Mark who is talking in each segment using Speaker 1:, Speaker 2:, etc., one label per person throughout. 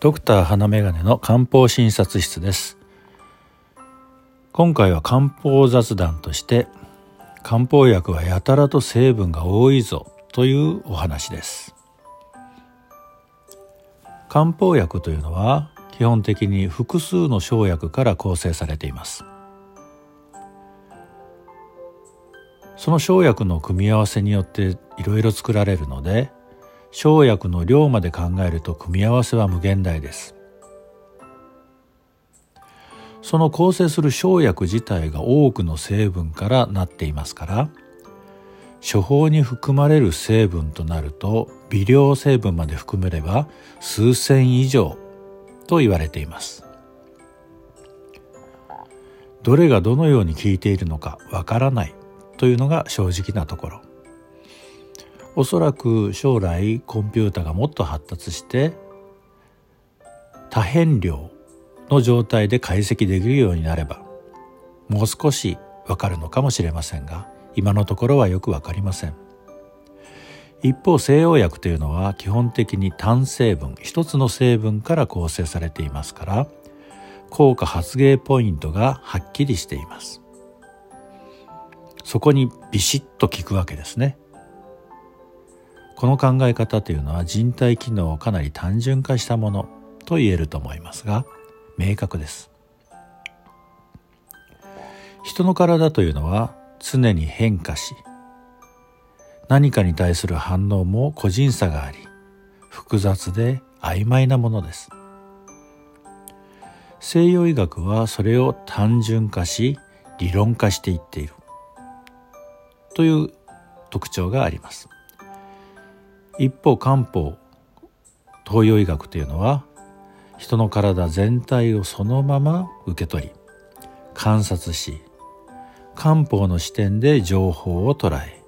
Speaker 1: ドクター花眼鏡の漢方診察室です。今回は漢方雑談として漢方薬はやたらと成分が多いぞというお話です。漢方薬というのは基本的に複数の生薬から構成されています。その生薬の組み合わせによっていろいろ作られるので生薬の量まで考えると組み合わせは無限大です。その構成する生薬自体が多くの成分からなっていますから処方に含まれる成分となると微量成分まで含めれば数千以上と言われています。どれがどのように効いているのかわからないというのが正直なところ。おそらく将来コンピュータがもっと発達して多変量の状態で解析できるようになればもう少しわかるのかもしれませんが今のところはよくわかりません。一方西洋薬というのは基本的に単成分一つの成分から構成されていますから効果発芸ポイントがはっきりしています。そこにビシッと効くわけですね。この考え方というのは人体機能をかなり単純化したものと言えると思いますが明確です。人の体というのは常に変化し何かに対する反応も個人差があり複雑で曖昧なものです。西洋医学はそれを単純化し理論化していっているという特徴があります。一方漢方東洋医学というのは人の体全体をそのまま受け取り観察し漢方の視点で情報を捉え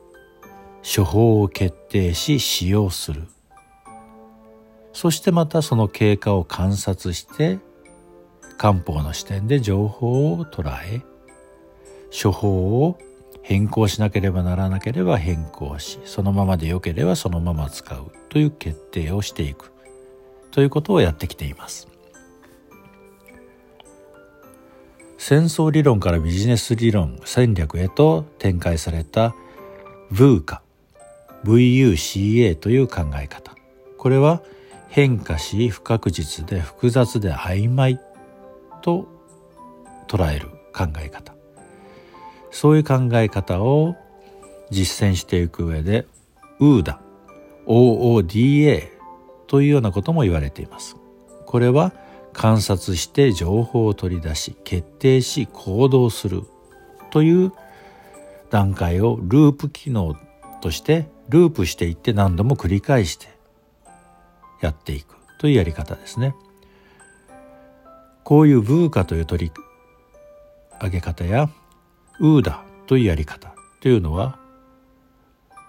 Speaker 1: 処方を決定し使用する。そしてまたその経過を観察して漢方の視点で情報を捉え処方を変更しなければならなければ変更しそのままでよければそのまま使うという決定をしていくということをやってきています。戦争理論からビジネス理論戦略へと展開された VUCA VUCA という考え方。これは変化し不確実で複雑で曖昧と捉える考え方。そういう考え方を実践していく上で OODA OODA というようなことも言われていますこれは観察して情報を取り出し決定し行動するという段階をループ機能としてループしていって何度も繰り返してやっていくというやり方ですね。こういうブーカという取り上げ方やウーダというやり方というのは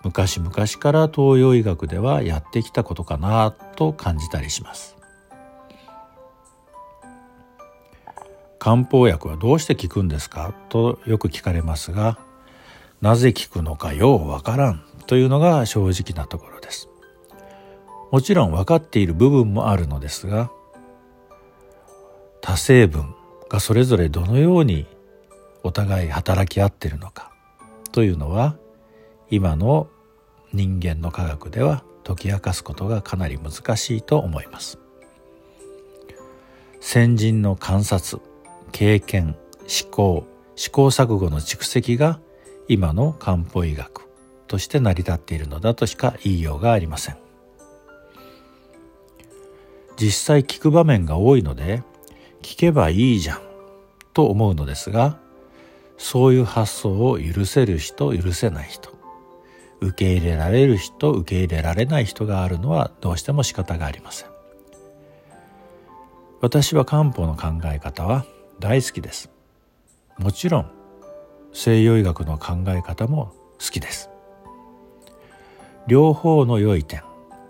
Speaker 1: 昔々から東洋医学ではやってきたことかなと感じたりします。漢方薬はどうして効くんですかとよく聞かれますがなぜ効くのかようわからんというのが正直なところです。もちろん分かっている部分もあるのですが多成分がそれぞれどのようにお互い働き合っているのか。というのは今の人間の科学では解き明かすことがかなり難しいと思います。先人の観察経験思考試行錯誤の蓄積が今の漢方医学として成り立っているのだとしか言いようがありません。実際聞く場面が多いので聞けばいいじゃんと思うのですがそういう発想を許せる人許せない人。受け入れられる人受け入れられない人があるのはどうしても仕方がありません。私は漢方の考え方は大好きです。もちろん西洋医学の考え方も好きです。両方の良い点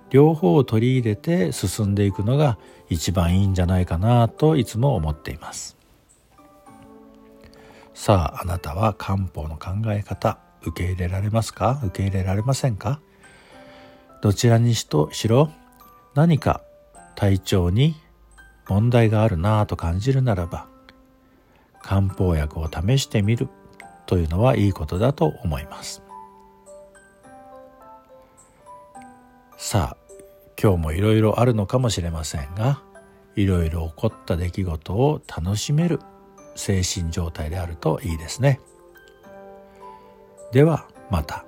Speaker 1: 両方を取り入れて進んでいくのが一番いいんじゃないかなといつも思っています。さああなたは漢方の考え方受け入れられますか？受け入れられませんか？どちらにしとしろ？何か体調に問題があるなぁと感じるならば漢方薬を試してみるというのはいいことだと思います。さあ今日もいろいろあるのかもしれませんがいろいろ起こった出来事を楽しめる精神状態であるといいですねではまた。